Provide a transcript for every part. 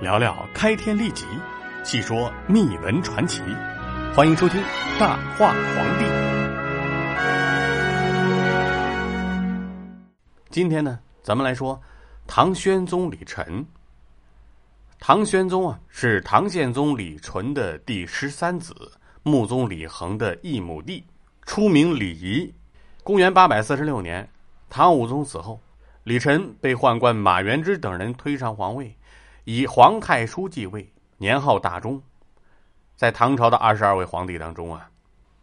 聊聊开天立即，细说秘闻传奇。欢迎收听《大话皇帝》。今天呢，咱们来说唐宣宗李忱。唐宣宗啊，是唐宪宗李纯的第十三子，穆宗李恒的异母弟，初名李仪。公元八百四十六年，唐武宗死后，李忱被宦官马元之等人推上皇位，以皇太叔继位，年号大中。在唐朝的二十二位皇帝当中啊，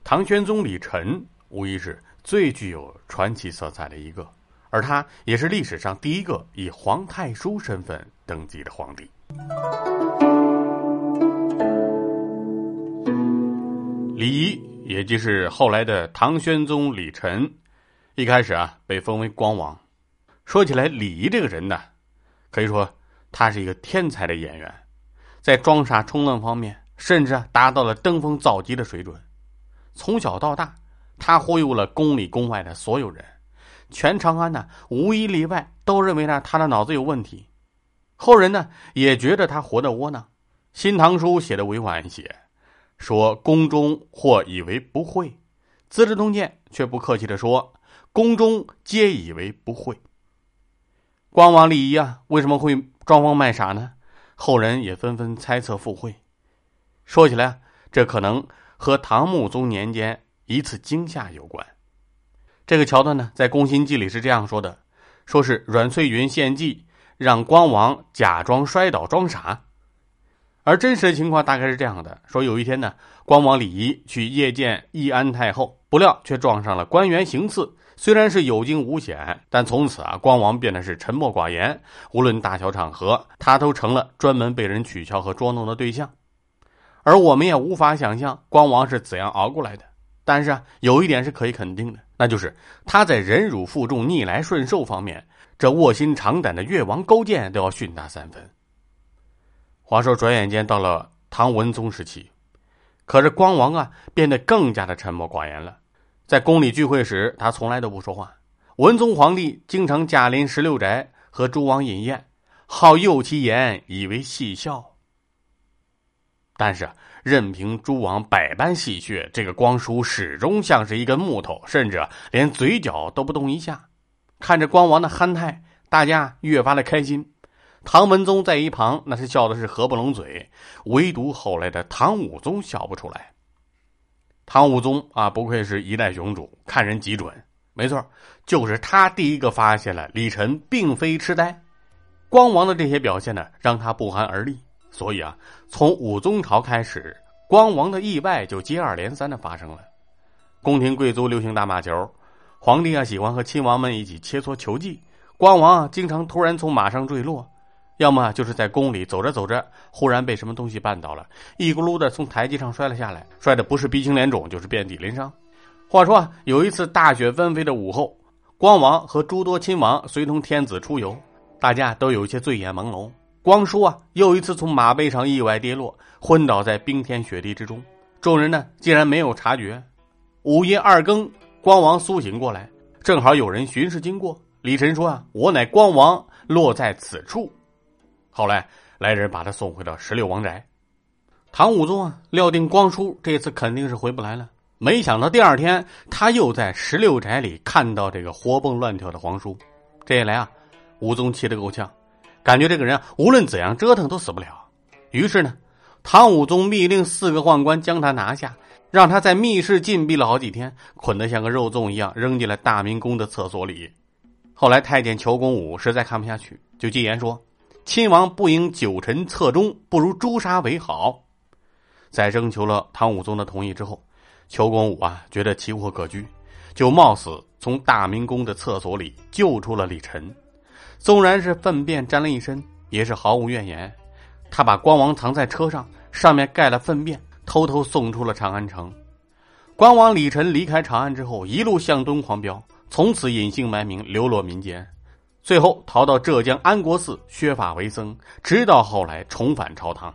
唐玄宗李忱无疑是最具有传奇色彩的一个，而他也是历史上第一个以皇太叔身份登基的皇帝。李仪。也就是后来的唐玄宗李忱，一开始啊被封为光王。说起来，李仪这个人呢，可以说他是一个天才的演员，在装傻充愣方面，甚至达到了登峰造极的水准。从小到大，他忽悠了宫里宫外的所有人，全长安呢无一例外都认为呢他的脑子有问题。后人呢也觉得他活得窝囊，《新唐书》写的委婉一些。说宫中或以为不会，《资治通鉴》却不客气的说，宫中皆以为不会。光王李仪啊，为什么会装疯卖傻呢？后人也纷纷猜测附会。说起来，这可能和唐穆宗年间一次惊吓有关。这个桥段呢，在《宫心计》里是这样说的：说是阮翠云献计，让光王假装摔倒装傻。而真实的情况大概是这样的：说有一天呢，光王李仪去谒见义安太后，不料却撞上了官员行刺。虽然是有惊无险，但从此啊，光王变得是沉默寡言，无论大小场合，他都成了专门被人取笑和捉弄的对象。而我们也无法想象光王是怎样熬过来的。但是啊，有一点是可以肯定的，那就是他在忍辱负重、逆来顺受方面，这卧薪尝胆的越王勾践都要逊他三分。话说，转眼间到了唐文宗时期，可是光王啊变得更加的沉默寡言了。在宫里聚会时，他从来都不说话。文宗皇帝经常驾临十六宅和诸王饮宴，好诱其言，以为戏笑。但是任凭诸王百般戏谑，这个光叔始终像是一根木头，甚至连嘴角都不动一下。看着光王的憨态，大家越发的开心。唐文宗在一旁，那是笑的是合不拢嘴，唯独后来的唐武宗笑不出来。唐武宗啊，不愧是一代雄主，看人极准。没错，就是他第一个发现了李晨并非痴呆。光王的这些表现呢，让他不寒而栗。所以啊，从武宗朝开始，光王的意外就接二连三的发生了。宫廷贵族流行打马球，皇帝啊喜欢和亲王们一起切磋球技，光王啊经常突然从马上坠落。要么就是在宫里走着走着，忽然被什么东西绊倒了，一咕噜的从台阶上摔了下来，摔的不是鼻青脸肿，就是遍体鳞伤。话说，有一次大雪纷飞的午后，光王和诸多亲王随同天子出游，大家都有一些醉眼朦胧。光叔啊，又一次从马背上意外跌落，昏倒在冰天雪地之中。众人呢，竟然没有察觉。午夜二更，光王苏醒过来，正好有人巡视经过。李晨说啊：“我乃光王，落在此处。”后来来人把他送回到十六王宅，唐武宗啊料定光叔这次肯定是回不来了，没想到第二天他又在十六宅里看到这个活蹦乱跳的皇叔，这一来啊，武宗气得够呛，感觉这个人啊无论怎样折腾都死不了。于是呢，唐武宗密令四个宦官将他拿下，让他在密室禁闭了好几天，捆得像个肉粽一样，扔进了大明宫的厕所里。后来太监裘公武实在看不下去，就进言说。亲王不应久臣侧中，不如诛杀为好。在征求了唐武宗的同意之后，裘公武啊觉得奇货可居，就冒死从大明宫的厕所里救出了李晨。纵然是粪便沾了一身，也是毫无怨言。他把光王藏在车上，上面盖了粪便，偷偷送出了长安城。光王李晨离开长安之后，一路向东狂飙，从此隐姓埋名，流落民间。最后逃到浙江安国寺削发为僧，直到后来重返朝堂。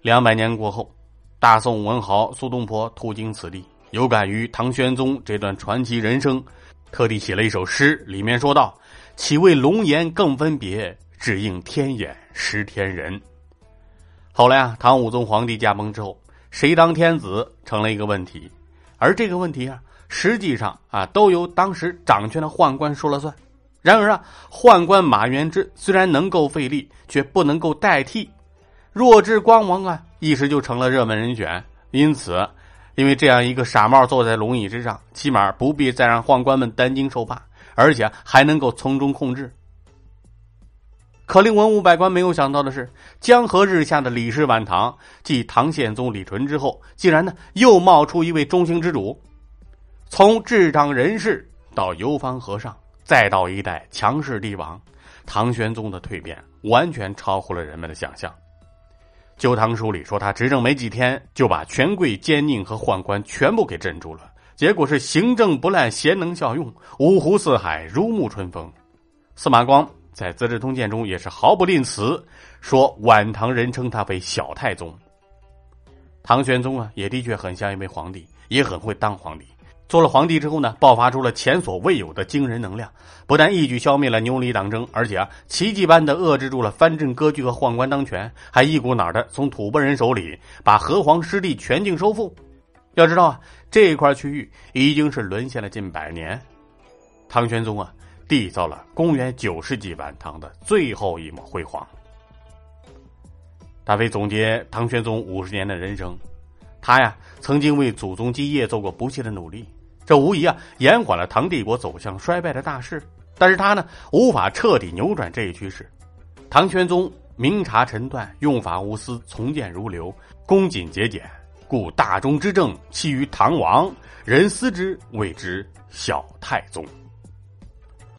两百年过后，大宋文豪苏东坡途经此地，有感于唐玄宗这段传奇人生，特地写了一首诗，里面说道：“岂为龙颜更分别，只应天眼识天人。后来啊，唐武宗皇帝驾崩之后，谁当天子成了一个问题，而这个问题啊，实际上啊，都由当时掌权的宦官说了算。然而啊，宦官马元之虽然能够费力，却不能够代替。弱智光王啊，一时就成了热门人选。因此，因为这样一个傻帽坐在龙椅之上，起码不必再让宦官们担惊受怕，而且还能够从中控制。可令文武百官没有想到的是，江河日下的李氏晚唐，继唐宪宗李纯之后，竟然呢又冒出一位中兴之主。从智障人士到游方和尚，再到一代强势帝王，唐玄宗的蜕变完全超乎了人们的想象。《旧唐书》里说，他执政没几天，就把权贵奸佞和宦官全部给镇住了。结果是行政不滥，贤能效用，五湖四海如沐春风。司马光在《资治通鉴》中也是毫不吝啬，说晚唐人称他为小太宗。唐玄宗啊，也的确很像一位皇帝，也很会当皇帝。做了皇帝之后呢，爆发出了前所未有的惊人能量，不但一举消灭了牛李党争，而且啊，奇迹般的遏制住了藩镇割据和宦官当权，还一股脑的从吐蕃人手里把河湟失地全境收复。要知道啊，这块区域已经是沦陷了近百年。唐玄宗啊，缔造了公元九世纪晚唐的最后一抹辉煌。大飞总结唐玄宗五十年的人生，他呀，曾经为祖宗基业做过不懈的努力。这无疑啊延缓了唐帝国走向衰败的大势，但是他呢无法彻底扭转这一趋势。唐玄宗明察臣断，用法无私，从谏如流，恭谨节俭，故大中之政弃于唐王，人思之谓之小太宗。